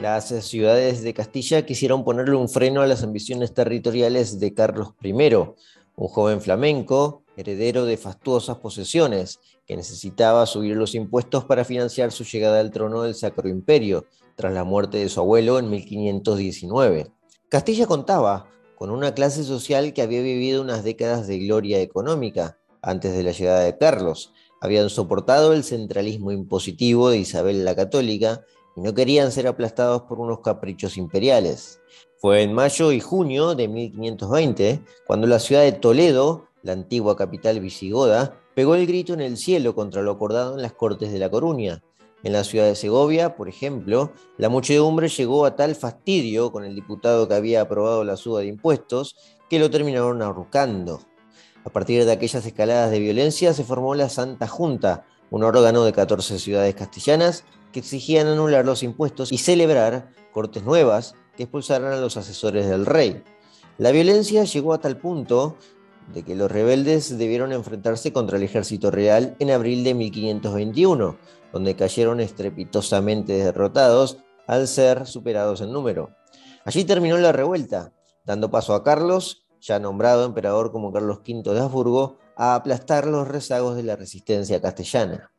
Las ciudades de Castilla quisieron ponerle un freno a las ambiciones territoriales de Carlos I, un joven flamenco, heredero de fastuosas posesiones, que necesitaba subir los impuestos para financiar su llegada al trono del Sacro Imperio, tras la muerte de su abuelo en 1519. Castilla contaba con una clase social que había vivido unas décadas de gloria económica antes de la llegada de Carlos. Habían soportado el centralismo impositivo de Isabel la Católica y no querían ser aplastados por unos caprichos imperiales. Fue en mayo y junio de 1520 cuando la ciudad de Toledo, la antigua capital visigoda, pegó el grito en el cielo contra lo acordado en las Cortes de La Coruña. En la ciudad de Segovia, por ejemplo, la muchedumbre llegó a tal fastidio con el diputado que había aprobado la suba de impuestos que lo terminaron arrucando. A partir de aquellas escaladas de violencia se formó la Santa Junta, un órgano de 14 ciudades castellanas que exigían anular los impuestos y celebrar cortes nuevas que expulsaran a los asesores del rey. La violencia llegó a tal punto de que los rebeldes debieron enfrentarse contra el ejército real en abril de 1521, donde cayeron estrepitosamente derrotados al ser superados en número. Allí terminó la revuelta, dando paso a Carlos, ya nombrado emperador como Carlos V de Habsburgo, a aplastar los rezagos de la resistencia castellana.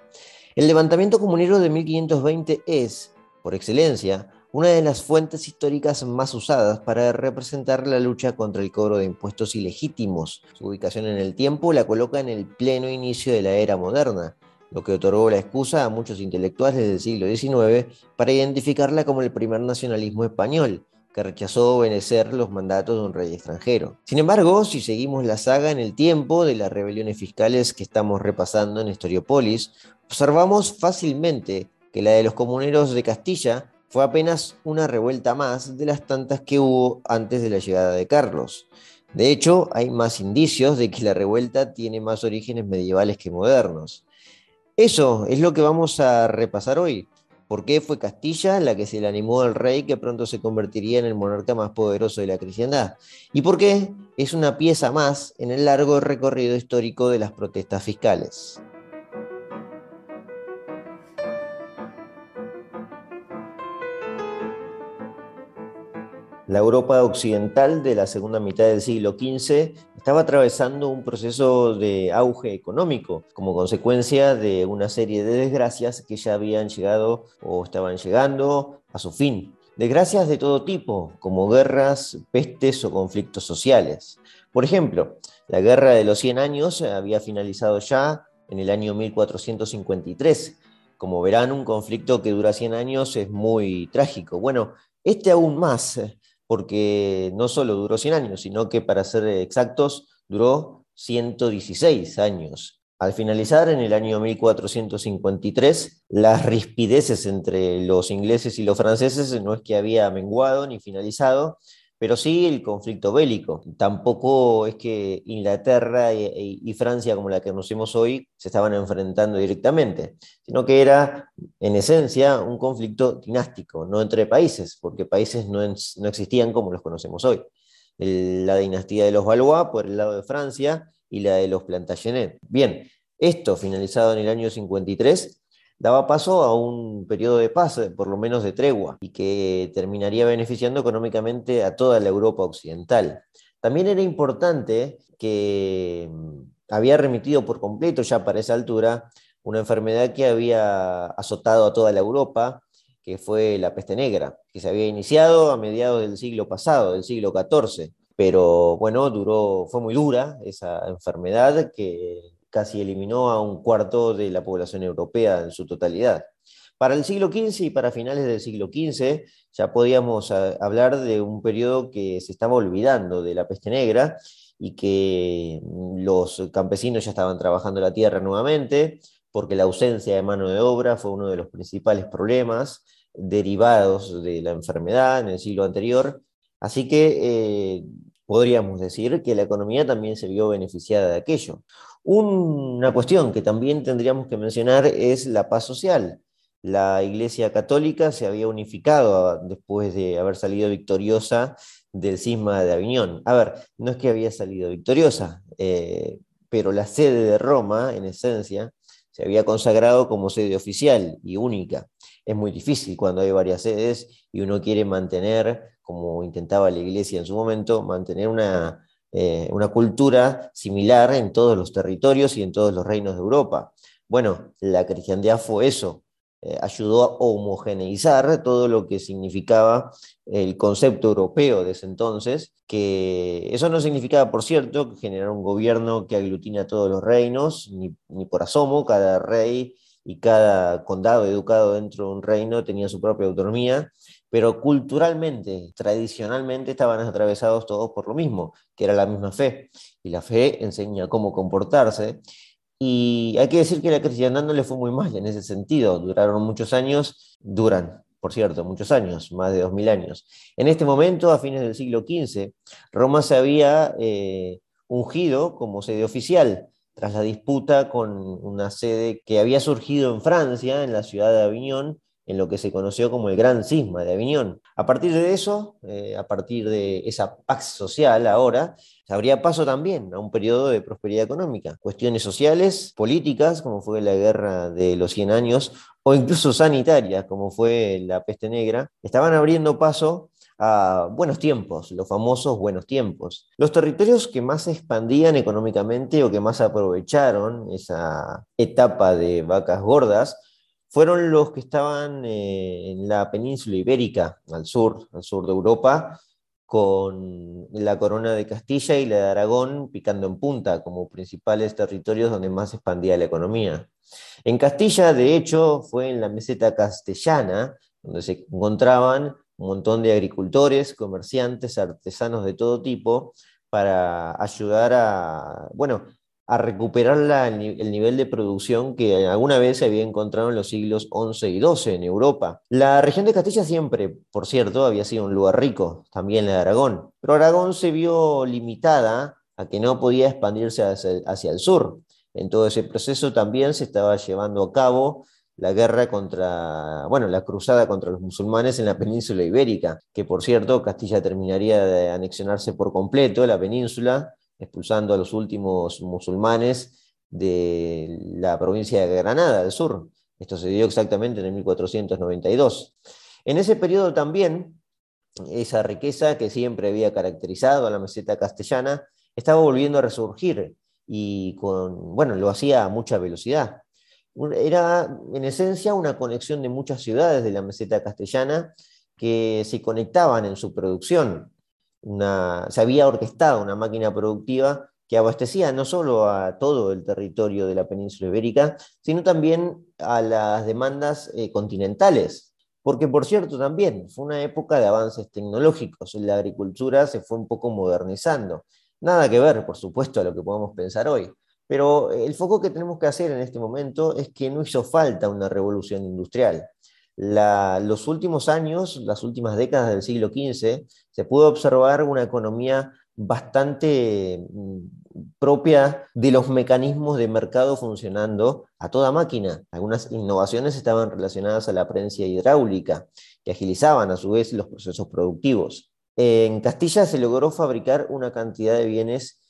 El levantamiento comunero de 1520 es, por excelencia, una de las fuentes históricas más usadas para representar la lucha contra el cobro de impuestos ilegítimos. Su ubicación en el tiempo la coloca en el pleno inicio de la era moderna, lo que otorgó la excusa a muchos intelectuales del siglo XIX para identificarla como el primer nacionalismo español, que rechazó obedecer los mandatos de un rey extranjero. Sin embargo, si seguimos la saga en el tiempo de las rebeliones fiscales que estamos repasando en Historiopolis, observamos fácilmente que la de los comuneros de Castilla fue apenas una revuelta más de las tantas que hubo antes de la llegada de Carlos. De hecho, hay más indicios de que la revuelta tiene más orígenes medievales que modernos. Eso es lo que vamos a repasar hoy. ¿Por qué fue Castilla la que se le animó al rey que pronto se convertiría en el monarca más poderoso de la cristiandad? ¿Y por qué es una pieza más en el largo recorrido histórico de las protestas fiscales? La Europa occidental de la segunda mitad del siglo XV estaba atravesando un proceso de auge económico como consecuencia de una serie de desgracias que ya habían llegado o estaban llegando a su fin. Desgracias de todo tipo, como guerras, pestes o conflictos sociales. Por ejemplo, la Guerra de los 100 Años había finalizado ya en el año 1453. Como verán, un conflicto que dura 100 años es muy trágico. Bueno, este aún más, porque no solo duró 100 años, sino que para ser exactos, duró 116 años. Al finalizar en el año 1453, las rispideces entre los ingleses y los franceses no es que había menguado ni finalizado, pero sí el conflicto bélico. Tampoco es que Inglaterra y, Francia, como la que conocemos hoy, se estaban enfrentando directamente, sino que era, en esencia, un conflicto dinástico, no entre países, porque países no, no existían como los conocemos hoy. la dinastía de los Valois por el lado de Francia y la de los Plantagenet. Bien, esto finalizado en el año 53 daba paso a un periodo de paz, eh, por lo menos de tregua, y que terminaría beneficiando económicamente a toda la Europa occidental. También era importante que mm, había remitido por completo ya para esa altura una enfermedad que había azotado a toda la Europa, que fue la peste negra, que se había iniciado a mediados del siglo pasado, del siglo XIV, pero bueno, duró, fue muy dura esa enfermedad que casi eliminó a un cuarto de la población europea en su totalidad. Para el siglo XV y para finales del siglo XV ya podíamos ah, hablar de un periodo que se estaba olvidando de la peste negra y que mm, los campesinos ya estaban trabajando la tierra nuevamente, porque la ausencia de mano de obra fue uno de los principales problemas derivados de la enfermedad en el siglo anterior. Así que eh, podríamos decir que la economía también se vio beneficiada de aquello. Una cuestión que también tendríamos que mencionar es la paz social. La Iglesia Católica se había unificado después de haber salido victoriosa del cisma de Aviñón. A ver, no es que había salido victoriosa, eh, pero la sede de Roma, en esencia, se había consagrado como sede oficial y única. Es muy difícil cuando hay varias sedes y uno quiere mantener, como intentaba la iglesia en su momento, mantener una, eh, una cultura similar en todos los territorios y en todos los reinos de Europa. Bueno, la cristiandad fue eso, eh, ayudó a homogeneizar todo lo que significaba el concepto europeo de ese entonces, que eso no significaba, por cierto, generar un gobierno que aglutina todos los reinos, ni, ni por asomo, cada rey y cada condado educado dentro de un reino tenía su propia autonomía, pero culturalmente, tradicionalmente estaban atravesados todos por lo mismo, que era la misma fe. Y la fe enseña cómo comportarse. Y hay que decir que la cristiandad no le fue muy mal en ese sentido. Duraron muchos años, duran, por cierto, muchos años, más de dos mil años. En este momento, a fines del siglo XV, Roma se había eh, ungido como sede oficial tras la disputa con una sede que había surgido en Francia, en la ciudad de Aviñón, en lo que se conoció como el Gran Cisma de Aviñón. A partir de eso, eh, a partir de esa pax social ahora, habría paso también a un periodo de prosperidad económica. Cuestiones sociales, políticas, como fue la guerra de los 100 años, o incluso sanitarias, como fue la peste negra, estaban abriendo paso buenos tiempos, los famosos buenos tiempos. Los territorios que más se expandían económicamente o que más aprovecharon esa etapa de vacas gordas fueron los que estaban eh, en la península ibérica, al sur, al sur de Europa, con la corona de Castilla y la de Aragón picando en punta como principales territorios donde más se expandía la economía. En Castilla, de hecho, fue en la meseta castellana donde se encontraban un montón de agricultores, comerciantes, artesanos de todo tipo, para ayudar a, bueno, a recuperar el, nivel de producción que alguna vez se había encontrado en los siglos XI y XII en Europa. La región de Castilla siempre, por cierto, había sido un lugar rico, también la de Aragón, pero Aragón se vio limitada a que no podía expandirse hacia el sur. En todo ese proceso también se estaba llevando a cabo la guerra contra, bueno, la cruzada contra los musulmanes en la península ibérica, que por cierto Castilla terminaría de anexionarse por completo la península, expulsando a los últimos musulmanes de la provincia de Granada, del sur. Esto se dio exactamente en el 1492. En ese periodo también, esa riqueza que siempre había caracterizado a la meseta castellana estaba volviendo a resurgir y con, bueno, lo hacía a mucha velocidad. Era en esencia una conexión de muchas ciudades de la meseta castellana que se conectaban en su producción. se había orquestado una máquina productiva que abastecía no solo a todo el territorio de la península ibérica, sino también a las demandas eh, continentales. Porque, por cierto, también fue una época de avances tecnológicos. La agricultura se fue un poco modernizando. Nada que ver, por supuesto, a lo que podemos pensar hoy. Pero el foco que tenemos que hacer en este momento es que no hizo falta una revolución industrial. los últimos años, las últimas décadas del siglo XV, se pudo observar una economía bastante mm, propia de los mecanismos de mercado funcionando a toda máquina. Algunas innovaciones estaban relacionadas a la prensa hidráulica, que agilizaban a su vez los procesos productivos. En Castilla se logró fabricar una cantidad de bienes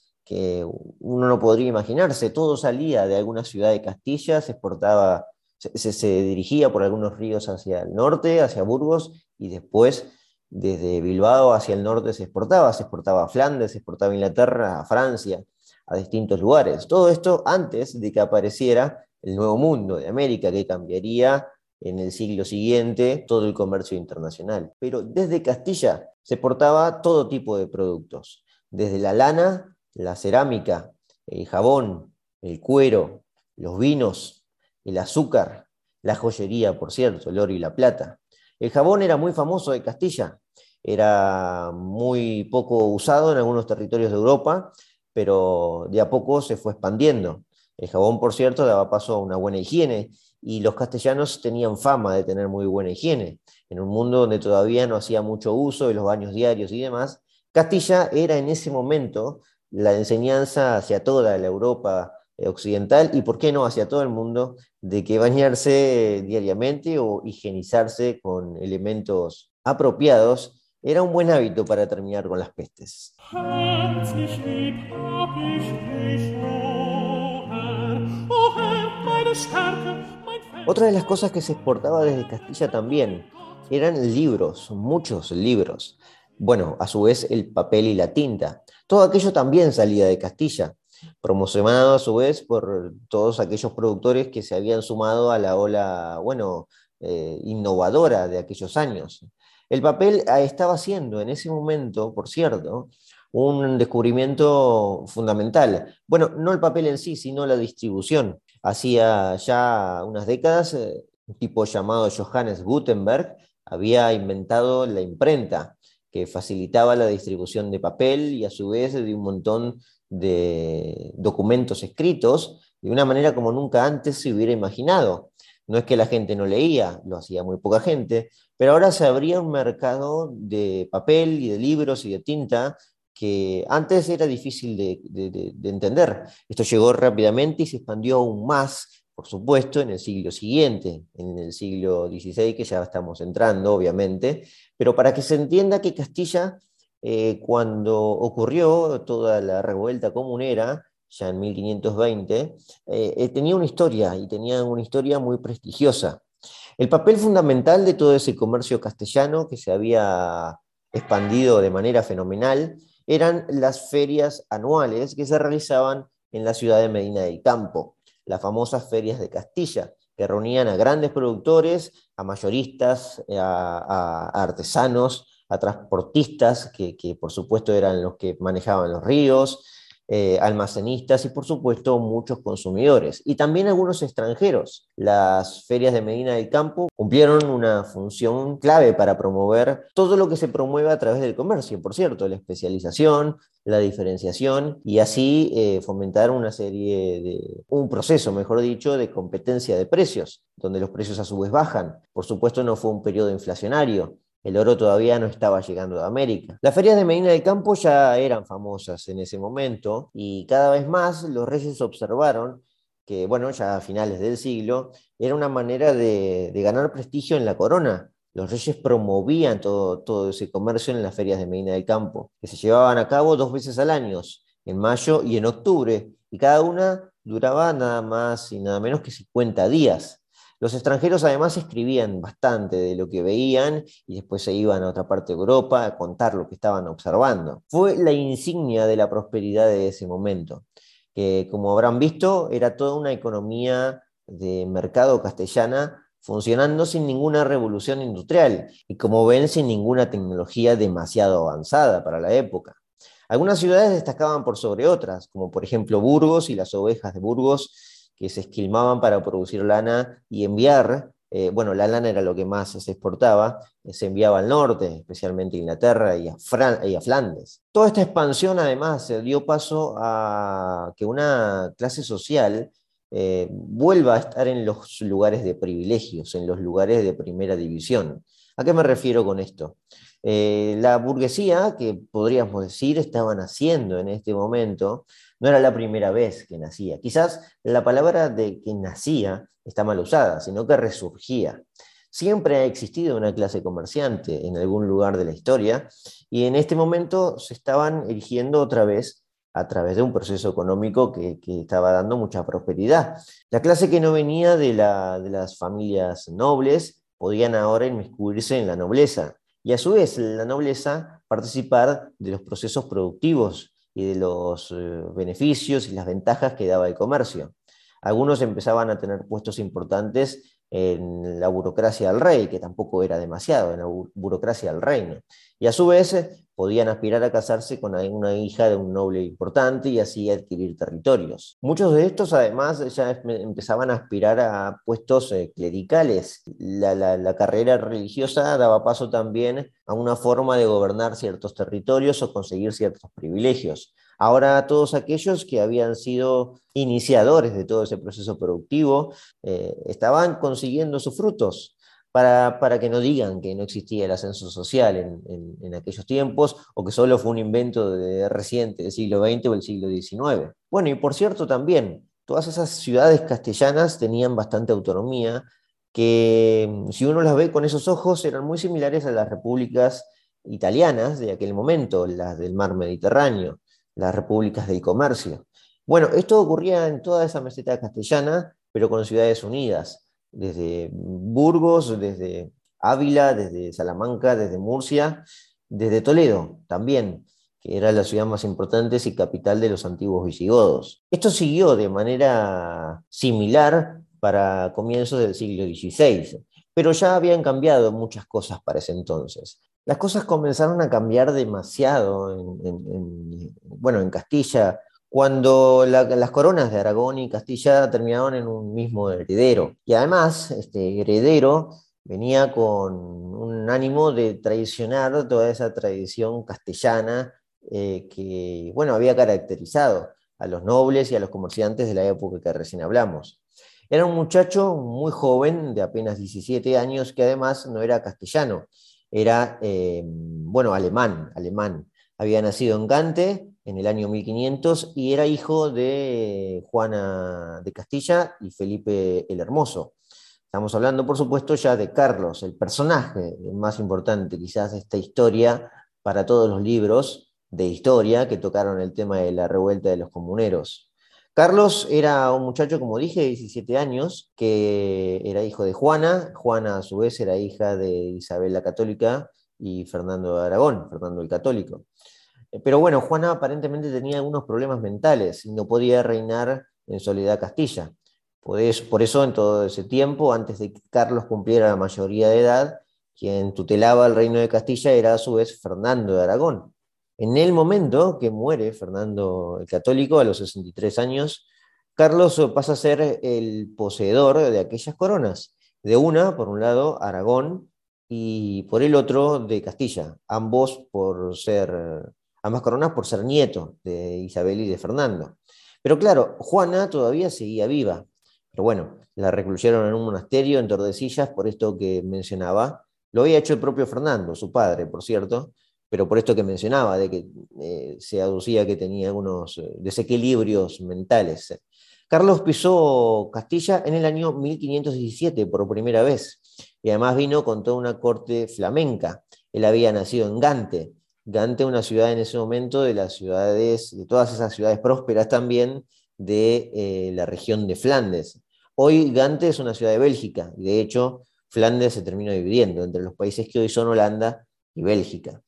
uno no podría imaginarse. Todo salía de alguna ciudad de Castilla, se exportaba, se, dirigía por algunos ríos hacia el norte, hacia Burgos, y después desde Bilbao hacia el norte se exportaba, se exportaba a Flandes, se exportaba a Inglaterra, a Francia, a distintos lugares. Todo esto antes de que apareciera el nuevo mundo de América, que cambiaría en el siglo siguiente todo el comercio internacional. Pero desde Castilla se exportaba todo tipo de productos, desde la lana la cerámica, el jabón, el cuero, los vinos, el azúcar, la joyería, por cierto, el oro y la plata. El jabón era muy famoso de Castilla, era muy poco usado en algunos territorios de Europa, pero de a poco se fue expandiendo. El jabón, por cierto, daba paso a una buena higiene y los castellanos tenían fama de tener muy buena higiene. En un mundo donde todavía no hacía mucho uso de los baños diarios y demás, Castilla era en ese momento la enseñanza hacia toda la Europa occidental y, por qué no, hacia todo el mundo, de que bañarse diariamente o higienizarse con elementos apropiados era un buen hábito para terminar con las pestes. Otra de las cosas que se exportaba desde Castilla también eran libros, muchos libros. Bueno, a su vez el papel y la tinta. Todo aquello también salía de Castilla, promocionado a su vez por todos aquellos productores que se habían sumado a la ola, bueno, eh, innovadora de aquellos años. El papel ah, estaba siendo en ese momento, por cierto, un descubrimiento fundamental. Bueno, no el papel en sí, sino la distribución. Hacía ya unas décadas, eh, un tipo llamado Johannes Gutenberg había inventado la imprenta, que facilitaba la distribución de papel y a su vez de un montón de documentos escritos de una manera como nunca antes se hubiera imaginado. No es que la gente no leía, lo hacía muy poca gente, pero ahora se abría un mercado de papel y de libros y de tinta que antes era difícil de, entender. Esto llegó rápidamente y se expandió aún más, por supuesto, en el siglo siguiente, en el siglo XVI, que ya estamos entrando, obviamente, pero para que se entienda que Castilla, eh, cuando ocurrió toda la revuelta comunera, ya en 1520, eh, eh, tenía una historia y tenía una historia muy prestigiosa. El papel fundamental de todo ese comercio castellano que se había expandido de manera fenomenal eran las ferias anuales que se realizaban en la ciudad de Medina del Campo, las famosas ferias de Castilla, que reunían a grandes productores, a mayoristas, a, artesanos, a transportistas, que, por supuesto eran los que manejaban los ríos, eh, almacenistas y por supuesto muchos consumidores y también algunos extranjeros. Las ferias de Medina del Campo cumplieron una función clave para promover todo lo que se promueve a través del comercio, por cierto, la especialización, la diferenciación y así eh, fomentar una serie de, un proceso, mejor dicho, de competencia de precios, donde los precios a su vez bajan. Por supuesto no fue un periodo inflacionario, el oro todavía no estaba llegando de América. Las ferias de Medina del Campo ya eran famosas en ese momento y cada vez más los reyes observaron que, bueno, ya a finales del siglo, era una manera de, ganar prestigio en la corona. Los reyes promovían todo, todo ese comercio en las ferias de Medina del Campo, que se llevaban a cabo dos veces al año, en mayo y en octubre, y cada una duraba nada más y nada menos que 50 días. Los extranjeros además escribían bastante de lo que veían y después se iban a otra parte de Europa a contar lo que estaban observando. Fue la insignia de la prosperidad de ese momento, que como habrán visto era toda una economía de mercado castellana funcionando sin ninguna revolución industrial y como ven sin ninguna tecnología demasiado avanzada para la época. Algunas ciudades destacaban por sobre otras, como por ejemplo Burgos y las ovejas de Burgos que se esquilmaban para producir lana y enviar, eh, bueno, la lana era lo que más se exportaba, eh, se enviaba al norte, especialmente a Inglaterra y a, y a Flandes. Toda esta expansión además dio paso a que una clase social eh, vuelva a estar en los lugares de privilegios, en los lugares de primera división. ¿A qué me refiero con esto? La burguesía, que podríamos decir estaba naciendo en este momento, no era la primera vez que nacía. Quizás la palabra de que nacía está mal usada, sino que resurgía. Siempre ha existido una clase comerciante en algún lugar de la historia y en este momento se estaban erigiendo otra vez a través de un proceso económico que, estaba dando mucha prosperidad. La clase que no venía de, de las familias nobles podían ahora inmiscuirse en la nobleza y a su vez la nobleza participar de los procesos productivos y de los eh, beneficios y las ventajas que daba el comercio. Algunos empezaban a tener puestos importantes en la burocracia del rey, que tampoco era demasiado, en la burocracia del reino. Y a su vez eh, podían aspirar a casarse con una hija de un noble importante y así adquirir territorios. Muchos de estos además ya empezaban a aspirar a puestos eh, clericales. La, la carrera religiosa daba paso también a una forma de gobernar ciertos territorios o conseguir ciertos privilegios. Ahora todos aquellos que habían sido iniciadores de todo ese proceso productivo eh, estaban consiguiendo sus frutos. Para, para, que no digan que no existía el ascenso social en, en, aquellos tiempos o que solo fue un invento de, reciente del siglo XX o del siglo XIX. Bueno, y por cierto también, todas esas ciudades castellanas tenían bastante autonomía, que si uno las ve con esos ojos eran muy similares a las repúblicas italianas de aquel momento, las del mar Mediterráneo las repúblicas del comercio. Bueno, esto ocurría en toda esa meseta castellana, pero con ciudades unidas. desde Burgos, desde Ávila, desde Salamanca, desde Murcia, desde Toledo también, que era la ciudad más importante y capital de los antiguos visigodos. Esto siguió de manera similar para comienzos del siglo XVI, pero ya habían cambiado muchas cosas para ese entonces. Las cosas comenzaron a cambiar demasiado en, bueno, en Castilla, cuando las coronas de Aragón y Castilla terminaron en un mismo heredero. Y además, este heredero venía con un ánimo de traicionar toda esa tradición castellana eh, que, bueno, había caracterizado a los nobles y a los comerciantes de la época que recién hablamos. Era un muchacho muy joven, de apenas 17 años, que además no era castellano, era, eh, bueno, alemán, alemán. Había nacido en Gante en el año 1500 y era hijo de Juana de Castilla y Felipe el Hermoso. Estamos hablando, por supuesto, ya de Carlos, el personaje más importante quizás de esta historia para todos los libros de historia que tocaron el tema de la revuelta de los comuneros. Carlos era un muchacho, como dije, de 17 años, que era hijo de Juana. Juana, a su vez, era hija de Isabel la Católica y Fernando de Aragón, Fernando el Católico. Pero bueno, Juana aparentemente tenía algunos problemas mentales y no podía reinar en soledad Castilla. Por eso, en todo ese tiempo, antes de que Carlos cumpliera la mayoría de edad, quien tutelaba el reino de Castilla era a su vez Fernando de Aragón. En el momento que muere Fernando el Católico, a los 63 años, Carlos pasa a ser el poseedor de aquellas coronas. De una, por un lado, Aragón, y por el otro, de Castilla. Ambos por ser, ambas coronas por ser nieto de Isabel y de Fernando. Pero claro, Juana todavía seguía viva. Pero bueno, la recluyeron en un monasterio en Tordesillas por esto que mencionaba. Lo había hecho el propio Fernando, su padre, por cierto, pero por esto que mencionaba, de que eh, se aducía que tenía algunos eh, desequilibrios mentales. Carlos pisó Castilla en el año 1517 por primera vez y además vino con toda una corte flamenca. Él había nacido en Gante. Gante, una ciudad en ese momento de las ciudades, de todas esas ciudades prósperas también de eh, la región de Flandes. Hoy Gante es una ciudad de Bélgica, y de hecho Flandes se terminó dividiendo entre los países que hoy son Holanda y Bélgica.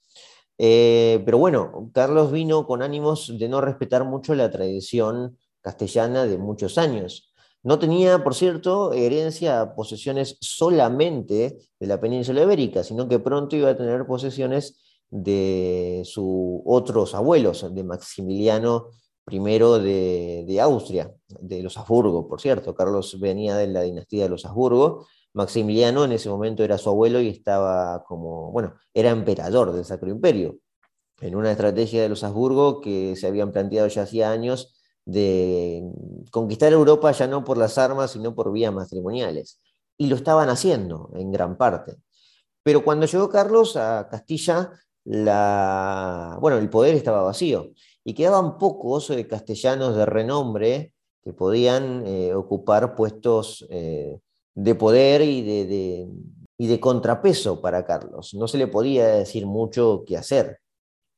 Eh, pero bueno, Carlos vino con ánimos de no respetar mucho la tradición castellana de muchos años. No tenía, por cierto, herencia, posesiones solamente de la península ibérica, sino que pronto iba a tener posesiones de sus otros abuelos, de Maximiliano primero de, Austria, de los Habsburgo, por cierto. Carlos venía de la dinastía de los Habsburgo. Maximiliano en ese momento era su abuelo y estaba como, bueno, era emperador del Sacro Imperio, en una estrategia de los Habsburgo que se habían planteado ya hacía años de conquistar Europa ya no por las armas, sino por vías matrimoniales. Y lo estaban haciendo en gran parte. Pero cuando llegó Carlos a Castilla, la, bueno, el poder estaba vacío y quedaban pocos eh, castellanos de renombre que podían eh, ocupar puestos eh, de poder y de, y de contrapeso para Carlos. No se le podía decir mucho qué hacer.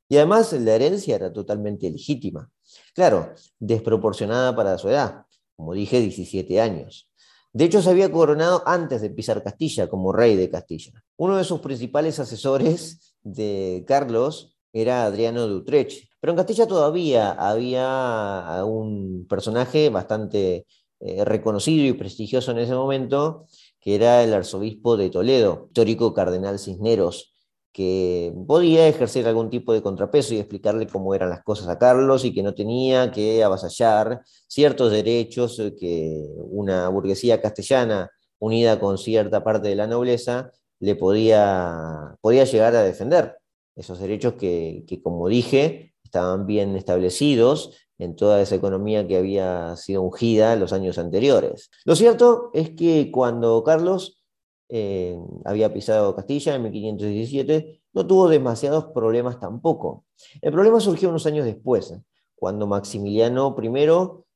Y además la herencia era totalmente legítima. Claro, desproporcionada para su edad, como dije, 17 años. De hecho, se había coronado antes de pisar Castilla como rey de Castilla. Uno de sus principales asesores de Carlos era Adriano de Utrecht, pero en Castilla todavía había un personaje bastante eh, reconocido y prestigioso en ese momento, que era el arzobispo de Toledo, histórico cardenal Cisneros, que podía ejercer algún tipo de contrapeso y explicarle cómo eran las cosas a Carlos y que no tenía que avasallar ciertos derechos que una burguesía castellana unida con cierta parte de la nobleza le podía, podía llegar a defender. Esos derechos que como dije, estaban bien establecidos en toda esa economía que había sido ungida los años anteriores. Lo cierto es que cuando Carlos eh, había pisado Castilla en 1517, no tuvo demasiados problemas tampoco. El problema surgió unos años después, cuando Maximiliano I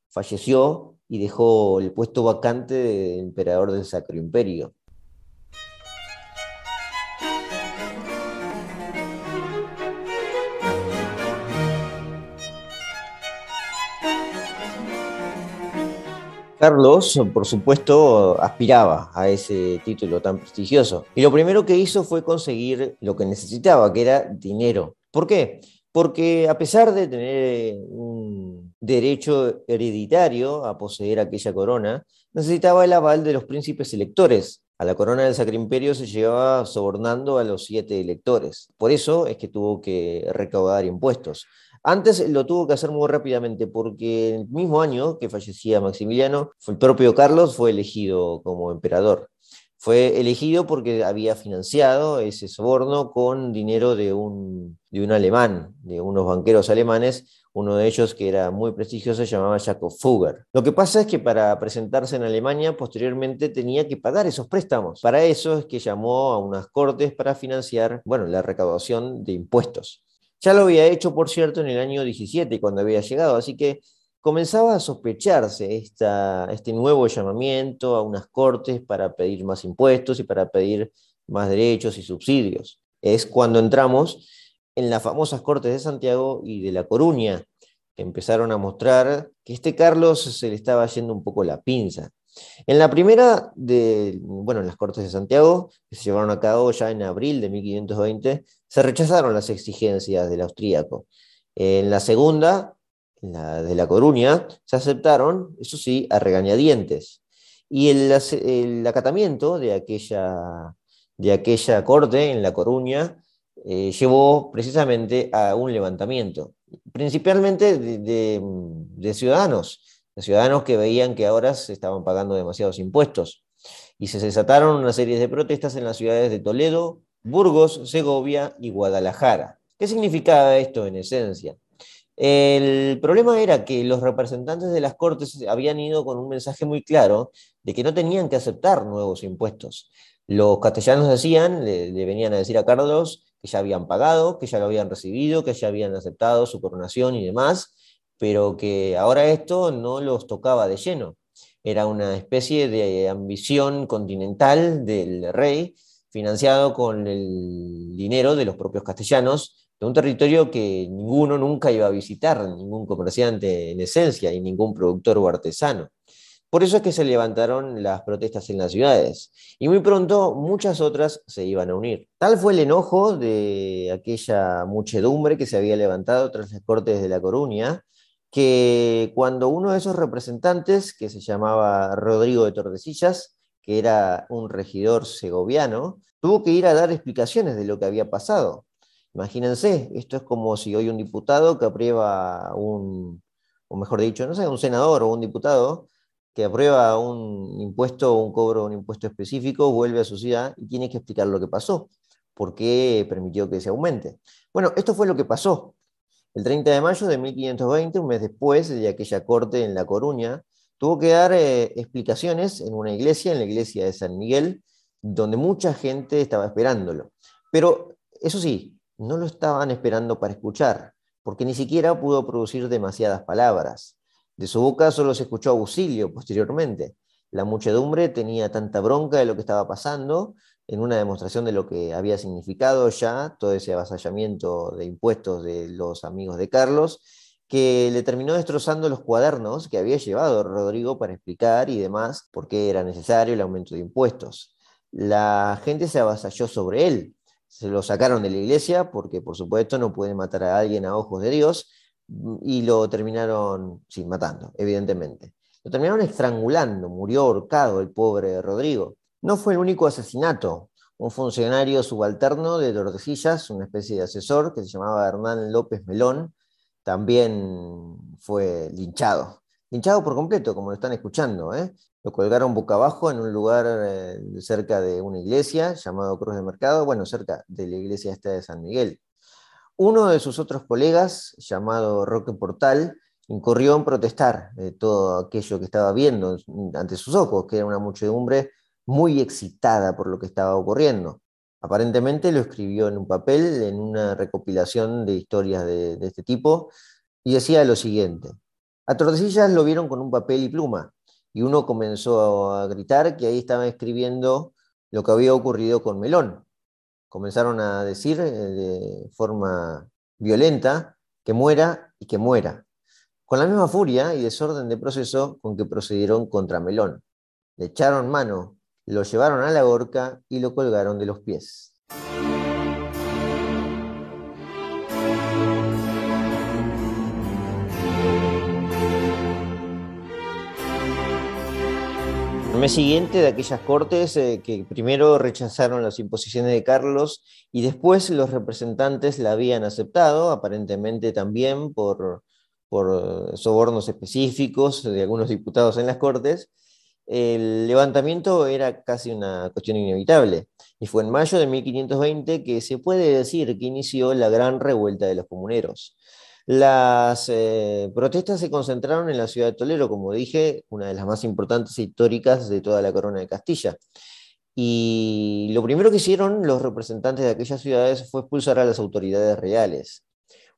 falleció y dejó el puesto vacante de emperador del Sacro Imperio. Carlos, por supuesto, aspiraba a ese título tan prestigioso. Y lo primero que hizo fue conseguir lo que necesitaba, que era dinero. ¿Por qué? Porque a pesar de tener un derecho hereditario a poseer aquella corona, necesitaba el aval de los príncipes electores. A la corona del Sacro Imperio se llevaba sobornando a los siete electores. Por eso es que tuvo que recaudar impuestos. Antes lo tuvo que hacer muy rápidamente porque el mismo año que fallecía Maximiliano, el propio Carlos fue elegido como emperador. Fue elegido porque había financiado ese soborno con dinero de un, de un alemán, de unos banqueros alemanes, uno de ellos que era muy prestigioso se llamaba Jacob Fugger. Lo que pasa es que para presentarse en Alemania posteriormente tenía que pagar esos préstamos. Para eso es que llamó a unas cortes para financiar, bueno, la recaudación de impuestos. Ya lo había hecho, por cierto, en el año 17, cuando había llegado, así que comenzaba a sospecharse este nuevo llamamiento a unas cortes para pedir más impuestos y para pedir más derechos y subsidios. Es cuando entramos en las famosas cortes de Santiago y de La Coruña, que empezaron a mostrar que este Carlos se le estaba yendo un poco la pinza. En la primera, de, bueno, en las Cortes de Santiago, que se llevaron a cabo ya en abril de 1520, se rechazaron las exigencias del austríaco. En la segunda, la de La Coruña, se aceptaron, eso sí, a regañadientes. Y el, acatamiento de aquella, de aquella corte en La Coruña eh, llevó precisamente a un levantamiento, principalmente de ciudadanos ciudadanos que veían que ahora se estaban pagando demasiados impuestos. Y se desataron una serie de protestas en las ciudades de Toledo, Burgos, Segovia y Guadalajara. ¿Qué significaba esto en esencia? El problema era que los representantes de las Cortes habían ido con un mensaje muy claro de que no tenían que aceptar nuevos impuestos. Los castellanos decían, le, venían a decir a Carlos que ya habían pagado, que ya lo habían recibido, que ya habían aceptado su coronación y demás, pero que ahora esto no los tocaba de lleno. Era una especie de ambición continental del rey, financiado con el dinero de los propios castellanos, de un territorio que ninguno nunca iba a visitar, ningún comerciante en esencia y ningún productor o artesano. Por eso es que se levantaron las protestas en las ciudades y muy pronto muchas otras se iban a unir. Tal fue el enojo de aquella muchedumbre que se había levantado tras las Cortes de La Coruña, que cuando uno de esos representantes, que se llamaba Rodrigo de Tordesillas, que era un regidor segoviano, tuvo que ir a dar explicaciones de lo que había pasado. Imagínense, esto es como si hoy un diputado que aprueba un, o mejor dicho, no sé, un senador o un diputado que aprueba un impuesto un cobro, un impuesto específico, vuelve a su ciudad y tiene que explicar lo que pasó, por qué permitió que se aumente. Bueno, esto fue lo que pasó. El 30 de mayo de 1520, un mes después de aquella corte en La Coruña, tuvo que dar eh, explicaciones en una iglesia, en la iglesia de San Miguel, donde mucha gente estaba esperándolo. Pero eso sí, no lo estaban esperando para escuchar, porque ni siquiera pudo producir demasiadas palabras. De su boca solo se escuchó auxilio posteriormente. La muchedumbre tenía tanta bronca de lo que estaba pasando en una demostración de lo que había significado ya todo ese avasallamiento de impuestos de los amigos de Carlos, que le terminó destrozando los cuadernos que había llevado Rodrigo para explicar y demás por qué era necesario el aumento de impuestos. La gente se avasalló sobre él, se lo sacaron de la iglesia porque por supuesto no pueden matar a alguien a ojos de Dios y lo terminaron, sí, matando, evidentemente. Lo terminaron estrangulando, murió ahorcado el pobre Rodrigo. No fue el único asesinato. Un funcionario subalterno de Tordesillas, una especie de asesor que se llamaba Hernán López Melón, también fue linchado. Linchado por completo, como lo están escuchando. ¿eh? Lo colgaron boca abajo en un lugar eh, cerca de una iglesia llamado Cruz de Mercado, bueno, cerca de la iglesia esta de San Miguel. Uno de sus otros colegas, llamado Roque Portal, incurrió en protestar de todo aquello que estaba viendo ante sus ojos, que era una muchedumbre muy excitada por lo que estaba ocurriendo. Aparentemente lo escribió en un papel, en una recopilación de historias de, este tipo, y decía lo siguiente. A Tordesillas lo vieron con un papel y pluma, y uno comenzó a gritar que ahí estaba escribiendo lo que había ocurrido con Melón. Comenzaron a decir eh, de forma violenta que muera y que muera. con la misma furia y desorden de proceso con que procedieron contra Melón. Le echaron mano, lo llevaron a la horca y lo colgaron de los pies. El mes siguiente de aquellas cortes eh, que primero rechazaron las imposiciones de Carlos y después los representantes la habían aceptado, aparentemente también por, por sobornos específicos de algunos diputados en las cortes, el levantamiento era casi una cuestión inevitable. Y fue en mayo de 1520 que se puede decir que inició la gran revuelta de los comuneros. Las eh, protestas se concentraron en la ciudad de Toledo, como dije, una de las más importantes e históricas de toda la corona de Castilla. Y lo primero que hicieron los representantes de aquellas ciudades fue expulsar a las autoridades reales.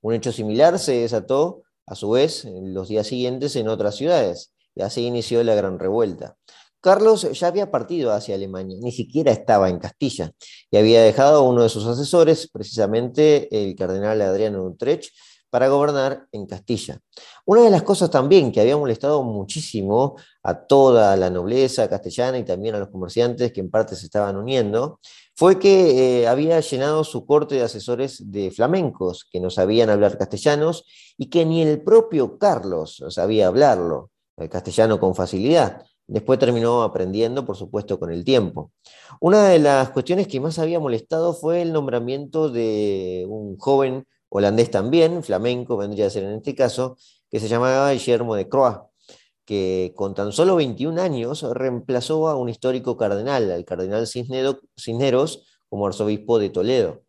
Un hecho similar se desató, a su vez, en los días siguientes en otras ciudades, y así inició la gran revuelta. Carlos ya había partido hacia Alemania, ni siquiera estaba en Castilla, y había dejado a uno de sus asesores, precisamente el cardenal Adriano Utrecht, para gobernar en Castilla. Una de las cosas también que había molestado muchísimo a toda la nobleza castellana y también a los comerciantes que en parte se estaban uniendo, fue que eh, había llenado su corte de asesores de flamencos que no sabían hablar castellanos y que ni el propio Carlos sabía hablarlo, el castellano con facilidad. Después terminó aprendiendo, por supuesto, con el tiempo. Una de las cuestiones que más había molestado fue el nombramiento de un joven holandés también, flamenco vendría a ser en este caso, que se llamaba Guillermo de Croix, que con tan solo 21 años reemplazó a un histórico cardenal, al cardenal Cisneros, como arzobispo de Toledo.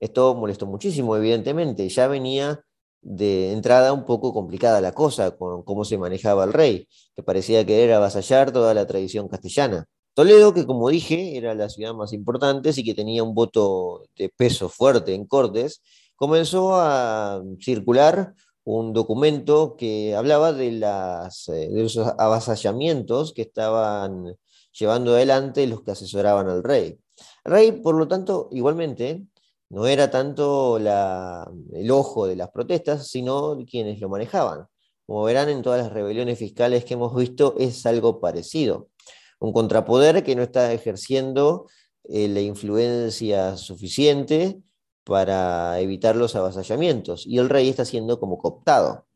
Esto molestó muchísimo, evidentemente, ya venía de entrada un poco complicada la cosa con cómo se manejaba el rey, que parecía querer avasallar toda la tradición castellana. Toledo, que como dije, era la ciudad más importante y que tenía un voto de peso fuerte en Cortes, comenzó a circular un documento que hablaba de, las, eh, de los avasallamientos que estaban llevando adelante los que asesoraban al rey. El rey, por lo tanto, igualmente, no era tanto el ojo de las protestas, sino quienes lo manejaban. Como verán en todas las rebeliones fiscales que hemos visto, es algo parecido. Un contrapoder que no está ejerciendo eh, la influencia suficiente para evitar los avasallamientos, y el rey está siendo como cooptado.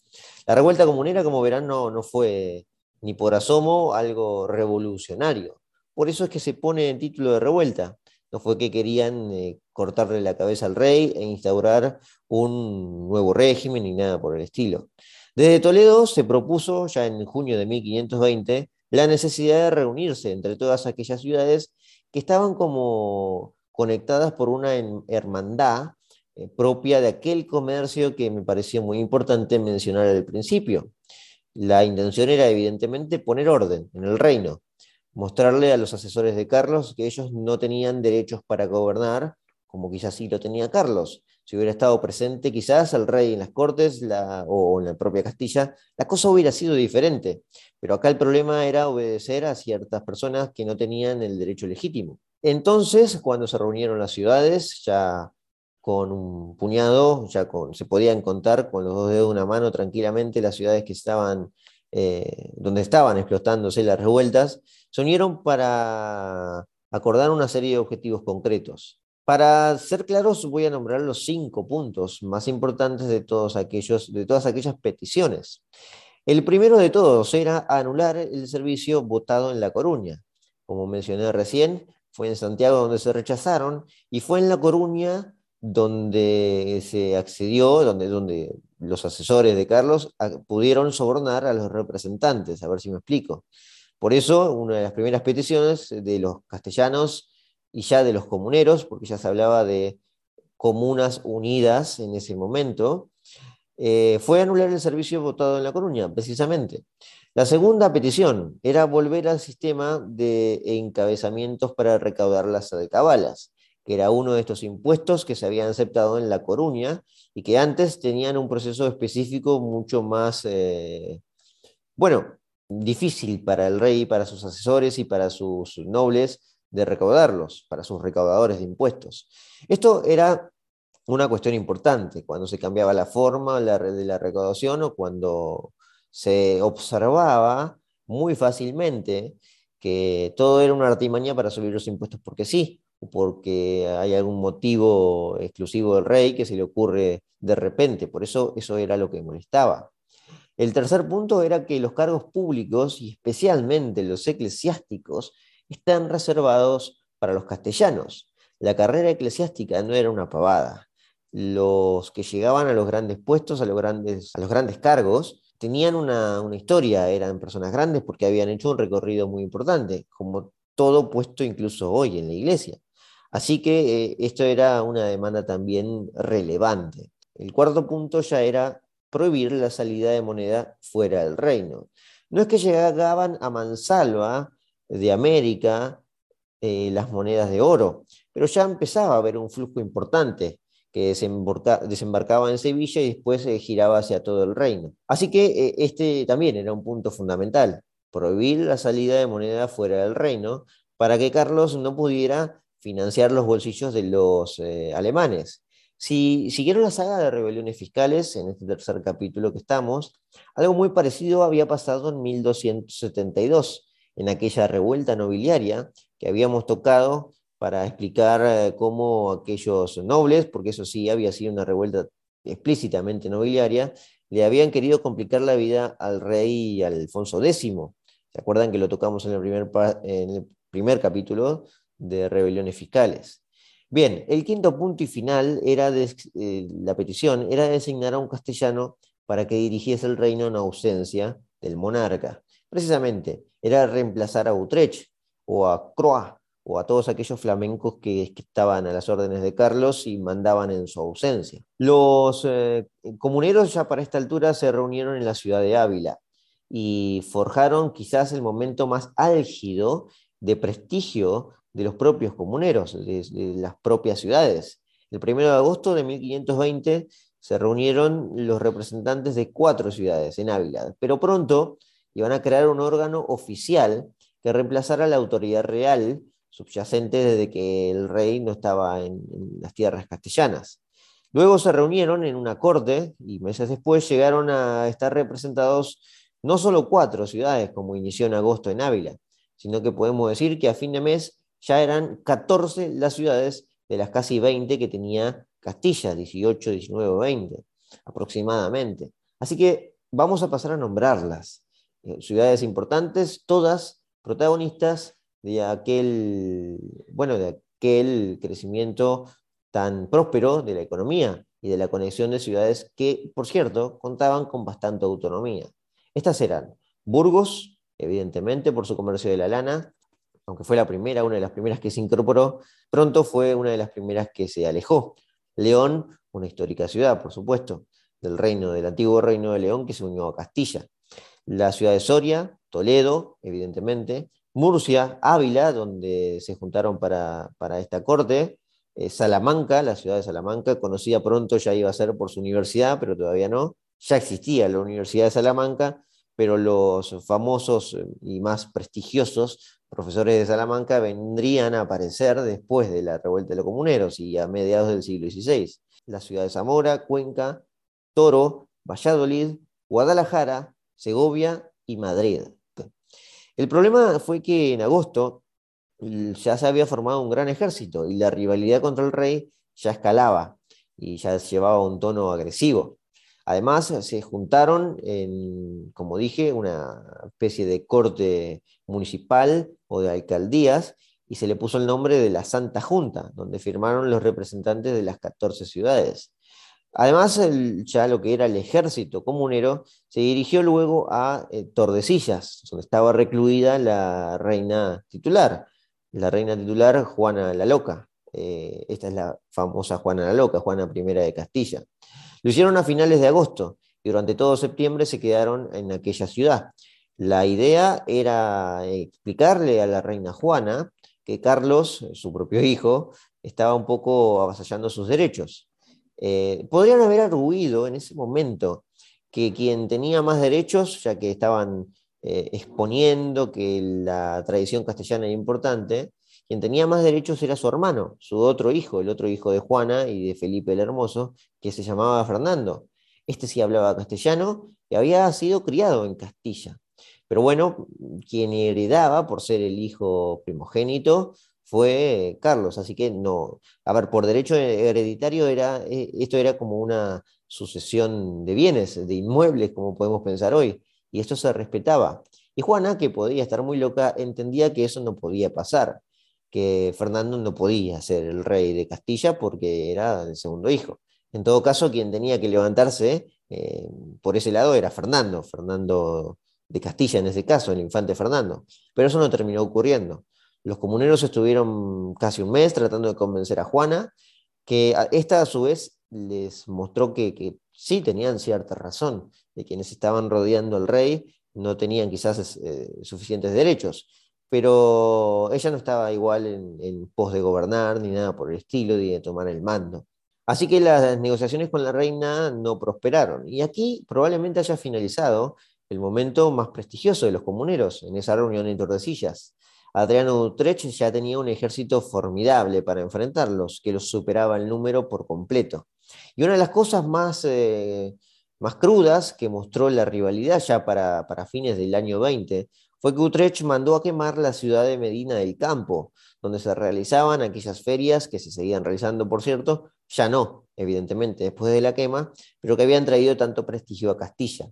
La revuelta comunera, como verán, no, no fue ni por asomo algo revolucionario. Por eso es que se pone en título de revuelta. No fue que querían eh, cortarle la cabeza al rey e instaurar un nuevo régimen ni nada por el estilo. Desde Toledo se propuso, ya en junio de 1520, la necesidad de reunirse entre todas aquellas ciudades que estaban como conectadas por una hermandad eh, propia de aquel comercio que me pareció muy importante mencionar al principio. La intención era evidentemente poner orden en el reino, mostrarle a los asesores de Carlos que ellos no tenían derechos para gobernar, como quizás sí lo tenía Carlos. Si hubiera estado presente quizás el rey en las cortes o en la propia Castilla, la cosa hubiera sido diferente. Pero acá el problema era obedecer a ciertas personas que no tenían el derecho legítimo. Entonces, cuando se reunieron las ciudades, ya con un puñado, ya se podían contar con los dos dedos de una mano tranquilamente las ciudades que estaban, eh, donde estaban explotándose las revueltas, se unieron para acordar una serie de objetivos concretos. Para ser claros, voy a nombrar los cinco puntos más importantes de, todos aquellos, de todas aquellas peticiones. El primero de todos era anular el servicio votado en La Coruña. Como mencioné recién, fue en Santiago donde se rechazaron y fue en La Coruña donde se accedió, donde, donde los asesores de Carlos pudieron sobornar a los representantes, a ver si me explico. Por eso, una de las primeras peticiones de los castellanos y ya de los comuneros, porque ya se hablaba de comunas unidas en ese momento, eh, fue anular el servicio votado en La Coruña, precisamente. La segunda petición era volver al sistema de encabezamientos para recaudar las cabalas, que era uno de estos impuestos que se habían aceptado en La Coruña y que antes tenían un proceso específico mucho más, eh, bueno, difícil para el rey, para sus asesores y para sus nobles de recaudarlos, para sus recaudadores de impuestos. Esto era una cuestión importante, cuando se cambiaba la forma de la recaudación o cuando se observaba muy fácilmente que todo era una artimaña para subir los impuestos porque sí, o porque hay algún motivo exclusivo del rey que se le ocurre de repente. Por eso eso era lo que molestaba. El tercer punto era que los cargos públicos, y especialmente los eclesiásticos, están reservados para los castellanos. La carrera eclesiástica no era una pavada. Los que llegaban a los grandes puestos, a los grandes, a los grandes cargos, tenían una, historia, eran personas grandes porque habían hecho un recorrido muy importante, como todo puesto incluso hoy en la iglesia. Así que eh, esto era una demanda también relevante. El cuarto punto ya era prohibir la salida de moneda fuera del reino. No es que llegaban a mansalva de América eh, las monedas de oro, pero ya empezaba a haber un flujo importante que desembarcaba en Sevilla y después se giraba hacia todo el reino. Así que eh, este también era un punto fundamental, prohibir la salida de moneda fuera del reino para que Carlos no pudiera financiar los bolsillos de los eh, alemanes. Si siguieron la saga de rebeliones fiscales, en este tercer capítulo que estamos, algo muy parecido había pasado en 1272, en aquella revuelta nobiliaria que habíamos tocado para explicar eh, cómo aquellos nobles, porque eso sí había sido una revuelta explícitamente nobiliaria, le habían querido complicar la vida al rey Alfonso X. ¿Se acuerdan que lo tocamos en el primer, en el primer capítulo de rebeliones fiscales? Bien, el quinto punto y final era eh, la petición era designar a un castellano para que dirigiese el reino en ausencia del monarca. Precisamente, era reemplazar a Utrecht o a Croix, o a todos aquellos flamencos que, estaban a las órdenes de Carlos y mandaban en su ausencia. Los eh, comuneros ya para esta altura se reunieron en la ciudad de Ávila y forjaron quizás el momento más álgido de prestigio de los propios comuneros, de, las propias ciudades. El 1 de agosto de 1520 se reunieron los representantes de cuatro ciudades en Ávila, pero pronto iban a crear un órgano oficial que reemplazara la autoridad real subyacente desde que el rey no estaba en, las tierras castellanas. Luego se reunieron en una corte y meses después llegaron a estar representados no solo cuatro ciudades, como inició en agosto en Ávila, sino que podemos decir que a fin de mes ya eran 14 las ciudades de las casi 20 que tenía Castilla, 18, 19, 20 aproximadamente. Así que vamos a pasar a nombrarlas. Eh, ciudades importantes, todas protagonistas de aquel, bueno, de aquel crecimiento tan próspero de la economía y de la conexión de ciudades que, por cierto, contaban con bastante autonomía. Estas eran Burgos, evidentemente por su comercio de la lana, aunque fue la primera, una de las primeras que se incorporó, pronto fue una de las primeras que se alejó. León, una histórica ciudad, por supuesto, del reino, del antiguo reino de León que se unió a Castilla. La ciudad de Soria, Toledo, evidentemente, Murcia, Ávila, donde se juntaron para, esta corte, eh, Salamanca, la ciudad de Salamanca, conocida pronto ya iba a ser por su universidad, pero todavía no. Ya existía la Universidad de Salamanca, pero los famosos y más prestigiosos profesores de Salamanca vendrían a aparecer después de la revuelta de los comuneros y a mediados del siglo XVI. La ciudad de Zamora, Cuenca, Toro, Valladolid, Guadalajara, Segovia y Madrid. El problema fue que en agosto ya se había formado un gran ejército y la rivalidad contra el rey ya escalaba y ya llevaba un tono agresivo. Además, se juntaron en, como dije, una especie de corte municipal o de alcaldías y se le puso el nombre de la Santa Junta, donde firmaron los representantes de las 14 ciudades. Además, ya lo que era el ejército comunero se dirigió luego a eh, Tordesillas, donde estaba recluida la reina titular, la reina titular Juana la Loca. Eh, esta es la famosa Juana la Loca, Juana I de Castilla. Lo hicieron a finales de agosto y durante todo septiembre se quedaron en aquella ciudad. La idea era explicarle a la reina Juana que Carlos, su propio hijo, estaba un poco avasallando sus derechos eh, podrían haber arguido en ese momento que quien tenía más derechos, ya que estaban eh, exponiendo que la tradición castellana era importante, quien tenía más derechos era su hermano, su otro hijo, el otro hijo de Juana y de Felipe el Hermoso, que se llamaba Fernando. Este sí hablaba castellano y había sido criado en Castilla. Pero bueno, quien heredaba por ser el hijo primogénito fue Carlos, así que no, a ver, por derecho hereditario era, eh, esto era como una sucesión de bienes, de inmuebles, como podemos pensar hoy, y esto se respetaba. Y Juana, que podía estar muy loca, entendía que eso no podía pasar, que Fernando no podía ser el rey de Castilla porque era el segundo hijo. En todo caso, quien tenía que levantarse eh, por ese lado era Fernando, Fernando de Castilla en ese caso, el infante Fernando. Pero eso no terminó ocurriendo. Los comuneros estuvieron casi un mes tratando de convencer a Juana, que esta a su vez les mostró que, sí tenían cierta razón, de quienes estaban rodeando al rey no tenían quizás eh, suficientes derechos, pero ella no estaba igual en, en, pos de gobernar ni nada por el estilo, ni de tomar el mando. Así que las negociaciones con la reina no prosperaron. Y aquí probablemente haya finalizado el momento más prestigioso de los comuneros en esa reunión en Tordesillas. Adriano Utrecht ya tenía un ejército formidable para enfrentarlos, que los superaba el número por completo. Y una de las cosas más, eh, más crudas que mostró la rivalidad ya para, para fines del año 20 fue que Utrecht mandó a quemar la ciudad de Medina del Campo, donde se realizaban aquellas ferias que se seguían realizando, por cierto, ya no, evidentemente, después de la quema, pero que habían traído tanto prestigio a Castilla.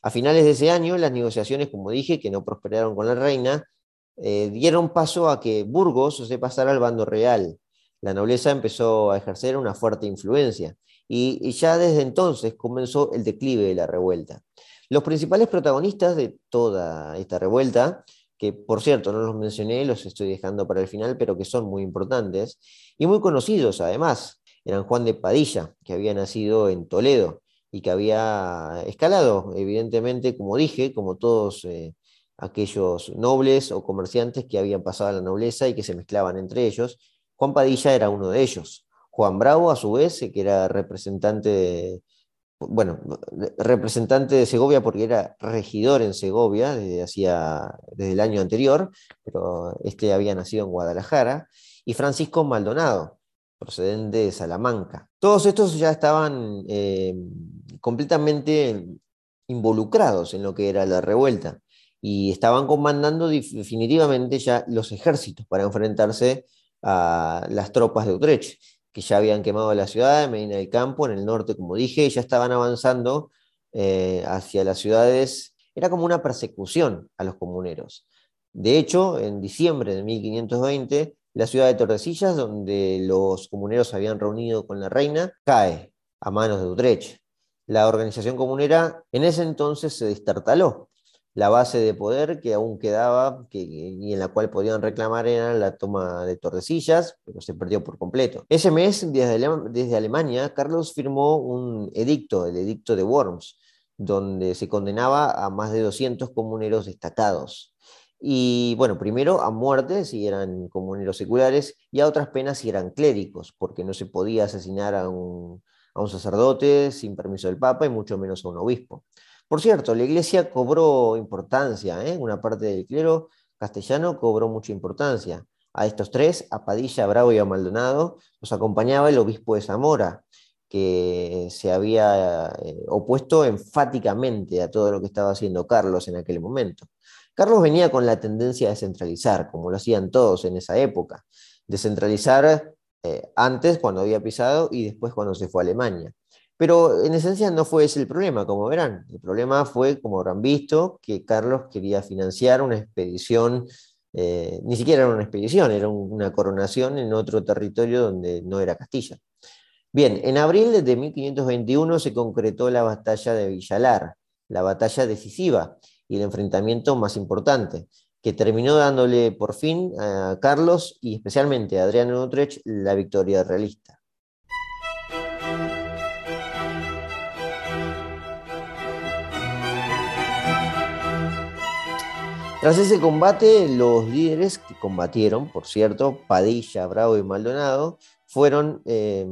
A finales de ese año, las negociaciones, como dije, que no prosperaron con la reina, eh, dieron paso a que Burgos se pasara al bando real. La nobleza empezó a ejercer una fuerte influencia y, ya desde entonces comenzó el declive de la revuelta. Los principales protagonistas de toda esta revuelta, que por cierto no los mencioné, los estoy dejando para el final, pero que son muy importantes y muy conocidos además, eran Juan de Padilla, que había nacido en Toledo y que había escalado, evidentemente, como dije, como todos eh, aquellos nobles o comerciantes que habían pasado a la nobleza y que se mezclaban entre ellos. Juan Padilla era uno de ellos. Juan Bravo, a su vez, que era representante de, bueno, representante de Segovia porque era regidor en Segovia desde, hacía, desde el año anterior, pero este había nacido en Guadalajara, y Francisco Maldonado, procedente de Salamanca. Todos estos ya estaban eh, completamente involucrados en lo que era la revuelta y estaban comandando definitivamente ya los ejércitos para enfrentarse a las tropas de Utrecht, que ya habían quemado la ciudad de Medina del Campo, en el norte, como dije, y ya estaban avanzando eh, hacia las ciudades. Era como una persecución a los comuneros. De hecho, en diciembre de 1520, la ciudad de Tordesillas, donde los comuneros habían reunido con la reina, cae a manos de Utrecht. La organización comunera en ese entonces se destartaló. La base de poder que aún quedaba y en la cual podían reclamar era la toma de Tordesillas, pero se perdió por completo. Ese mes, desde, desde Alemania, Carlos firmó un edicto, el edicto de Worms, donde se condenaba a más de 200 comuneros destacados. Y bueno, primero a muerte si eran comuneros seculares y a otras penas si eran clérigos, porque no se podía asesinar a un, sacerdote sin permiso del Papa y mucho menos a un obispo. Por cierto, la iglesia cobró importancia, ¿eh? una parte del clero castellano cobró mucha importancia. A estos tres, a Padilla, Bravo y a Maldonado, los acompañaba el obispo de Zamora, que se había eh, opuesto enfáticamente a todo lo que estaba haciendo Carlos en aquel momento. Carlos venía con la tendencia a descentralizar, como lo hacían todos en esa época. Descentralizar eh, antes cuando había pisado y después cuando se fue a Alemania. Pero en esencia no fue ese el problema, como verán. El problema fue, como habrán visto, que Carlos quería financiar una expedición, eh, ni siquiera era una expedición, era una coronación en otro territorio donde no era Castilla. Bien, en abril de 1521 se concretó la batalla de Villalar, la batalla decisiva, y el enfrentamiento más importante, que terminó dándole por fin a Carlos y especialmente a Adriano Utrecht la victoria realista. Tras ese combate, los líderes que combatieron, por cierto, Padilla, Bravo y Maldonado, fueron eh,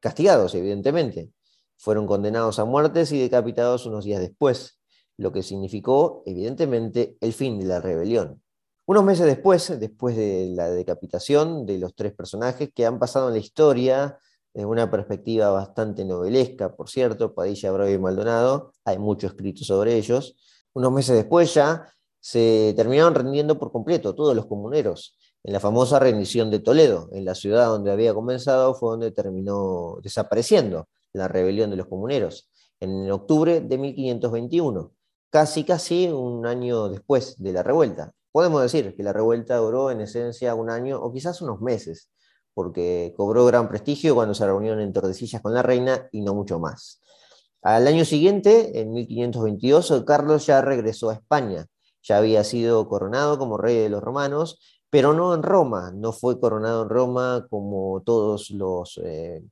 castigados, evidentemente. Fueron condenados a muertes y decapitados unos días después lo que significó, evidentemente, el fin de la rebelión. Unos meses después, después de la decapitación de los tres personajes que han pasado en la historia desde una perspectiva bastante novelesca, por cierto, Padilla, Bravo y Maldonado, hay mucho escrito sobre ellos, unos meses después ya se terminaron rendiendo por completo todos los comuneros. En la famosa rendición de Toledo, en la ciudad donde había comenzado, fue donde terminó desapareciendo la rebelión de los comuneros, en octubre de 1521, casi casi un año después de la revuelta. Podemos decir que la revuelta duró en esencia un año o quizás unos meses, porque cobró gran prestigio cuando se reunieron en Tordesillas con la reina y no mucho más. Al año siguiente, en 1522, Carlos ya regresó a España. Ya había sido coronado como rey de los romanos, pero no en Roma. No fue coronado en Roma como todos los eh,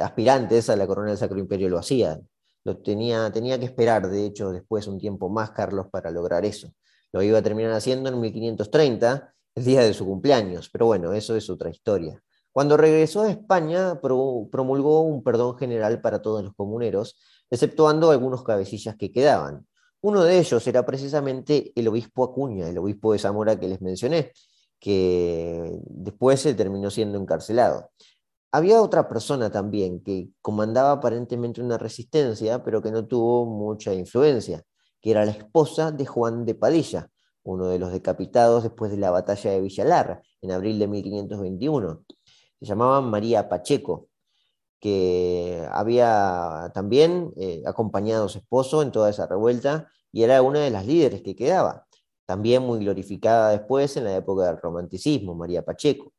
aspirantes a la corona del Sacro Imperio lo hacían. Lo tenía, tenía que esperar, de hecho, después un tiempo más Carlos para lograr eso. Lo iba a terminar haciendo en 1530, el día de su cumpleaños, pero bueno, eso es otra historia. Cuando regresó a España, promulgó un perdón general para todos los comuneros, exceptuando algunos cabecillas que quedaban. Uno de ellos era precisamente el obispo Acuña, el obispo de Zamora que les mencioné, que después se terminó siendo encarcelado. Había otra persona también que comandaba aparentemente una resistencia, pero que no tuvo mucha influencia, que era la esposa de Juan de Padilla, uno de los decapitados después de la batalla de Villalar, en abril de 1521. Se llamaba María Pacheco que había también eh, acompañado a su esposo en toda esa revuelta y era una de las líderes que quedaba, también muy glorificada después en la época del romanticismo, María Pacheco.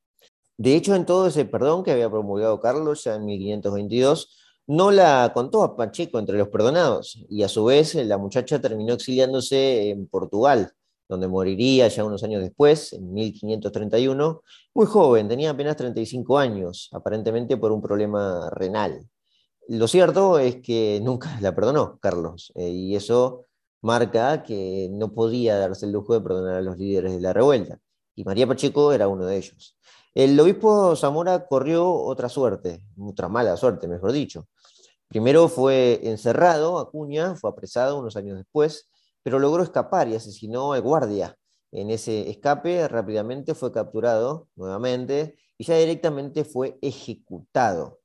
De hecho, en todo ese perdón que había promulgado Carlos ya en 1522, no la contó a Pacheco entre los perdonados, y a su vez la muchacha terminó exiliándose en Portugal, donde moriría ya unos años después, en 1531, muy joven, tenía apenas 35 años, aparentemente por un problema renal. Lo cierto es que nunca la perdonó Carlos, eh, y eso marca que no podía darse el lujo de perdonar a los líderes de la revuelta, y María Pacheco era uno de ellos. El obispo Zamora corrió otra suerte, otra mala suerte, mejor dicho. Primero fue encerrado, Acuña, fue apresado unos años después, pero logró escapar y asesinó al guardia. En ese escape rápidamente fue capturado nuevamente y ya directamente fue ejecutado.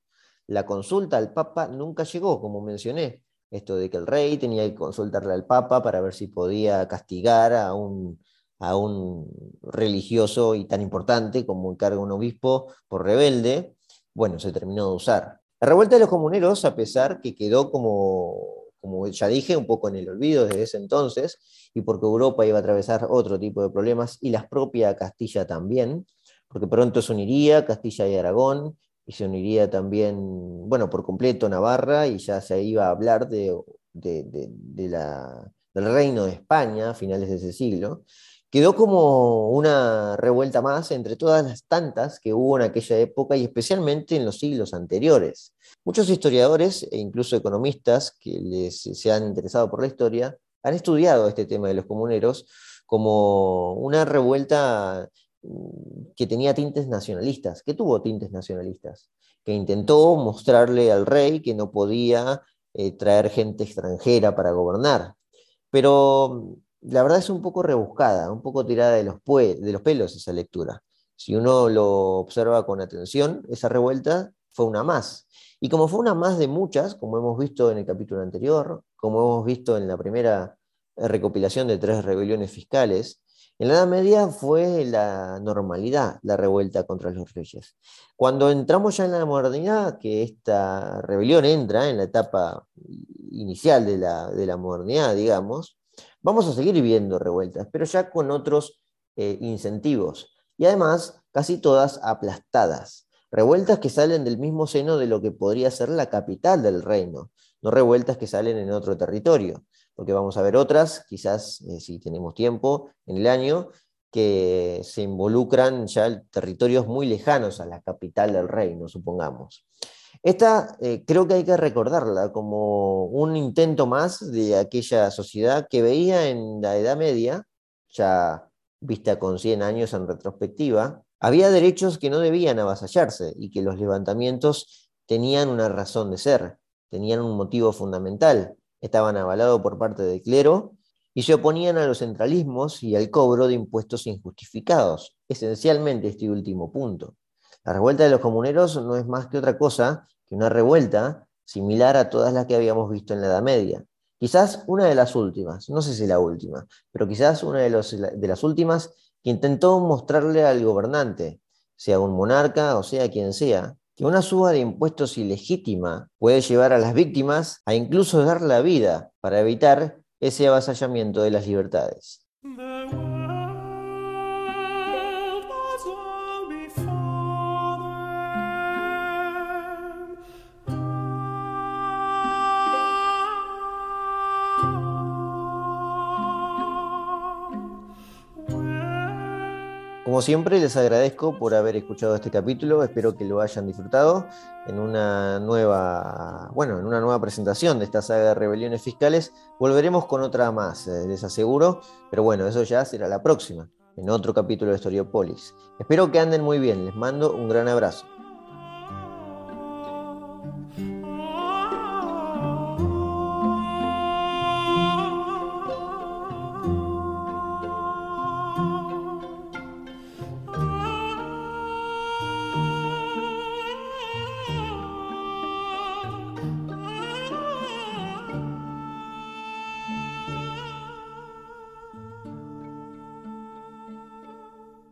La consulta al Papa nunca llegó, como mencioné. Esto de que el rey tenía que consultarle al Papa para ver si podía castigar a un, a un religioso y tan importante como encarga un obispo por rebelde, bueno, se terminó de usar. La revuelta de los comuneros, a pesar que quedó como como ya dije, un poco en el olvido desde ese entonces, y porque Europa iba a atravesar otro tipo de problemas, y la propia Castilla también, porque pronto se uniría Castilla y Aragón, y se uniría también, bueno, por completo Navarra, y ya se iba a hablar de, la, del reino de España a finales de ese siglo, quedó como una revuelta más entre todas las tantas que hubo en aquella época y especialmente en los siglos anteriores. Muchos historiadores e incluso economistas que se han interesado por la historia han estudiado este tema de los comuneros como una revuelta mm, que tenía tintes nacionalistas, que tuvo tintes nacionalistas, que intentó mostrarle al rey que no podía eh, traer gente extranjera para gobernar. Pero la verdad es un poco rebuscada, un poco tirada de los, de los pelos esa lectura. Si uno lo observa con atención, esa revuelta fue una más. Y como fue una más de muchas, como hemos visto en el capítulo anterior, como hemos visto en la primera eh, recopilación de tres rebeliones fiscales, en la Edad Media fue la normalidad la revuelta contra los reyes. Cuando entramos ya en la modernidad, que esta rebelión entra en la etapa inicial de la, de la modernidad, digamos, Vamos a seguir viendo revueltas, pero ya con otros eh, incentivos. Y además, casi todas aplastadas. Revueltas que salen del mismo seno de lo que podría ser la capital del reino, no revueltas que salen en otro territorio, porque vamos a ver otras, quizás eh, si tenemos tiempo en el año, que se involucran ya territorios muy lejanos a la capital del reino, supongamos. Esta eh, creo que hay que recordarla como un intento más de aquella sociedad que veía en la Edad Media, ya vista con 100 años en retrospectiva, había derechos que no debían avasallarse y que los levantamientos tenían una razón de ser, tenían un motivo fundamental, estaban avalados por parte del clero y se oponían a los centralismos y al cobro de impuestos injustificados, esencialmente este último punto. La revuelta de los comuneros no es más que otra cosa que una revuelta similar a todas las que habíamos visto en la Edad Media. Quizás una de las últimas, no sé si la última, pero quizás una de, de las últimas que intentó mostrarle al gobernante, sea un monarca o sea quien sea, que una suba de impuestos ilegítima puede llevar a las víctimas a incluso dar la vida para evitar ese avasallamiento de las libertades. Como siempre, les agradezco por haber escuchado este capítulo. Espero que lo hayan disfrutado en una nueva, bueno, en una nueva presentación de esta saga de rebeliones fiscales. Volveremos con otra más, eh, les aseguro. Pero bueno, eso ya será la próxima, en otro capítulo de Storiopolis. Espero que anden muy bien. Les mando un gran abrazo.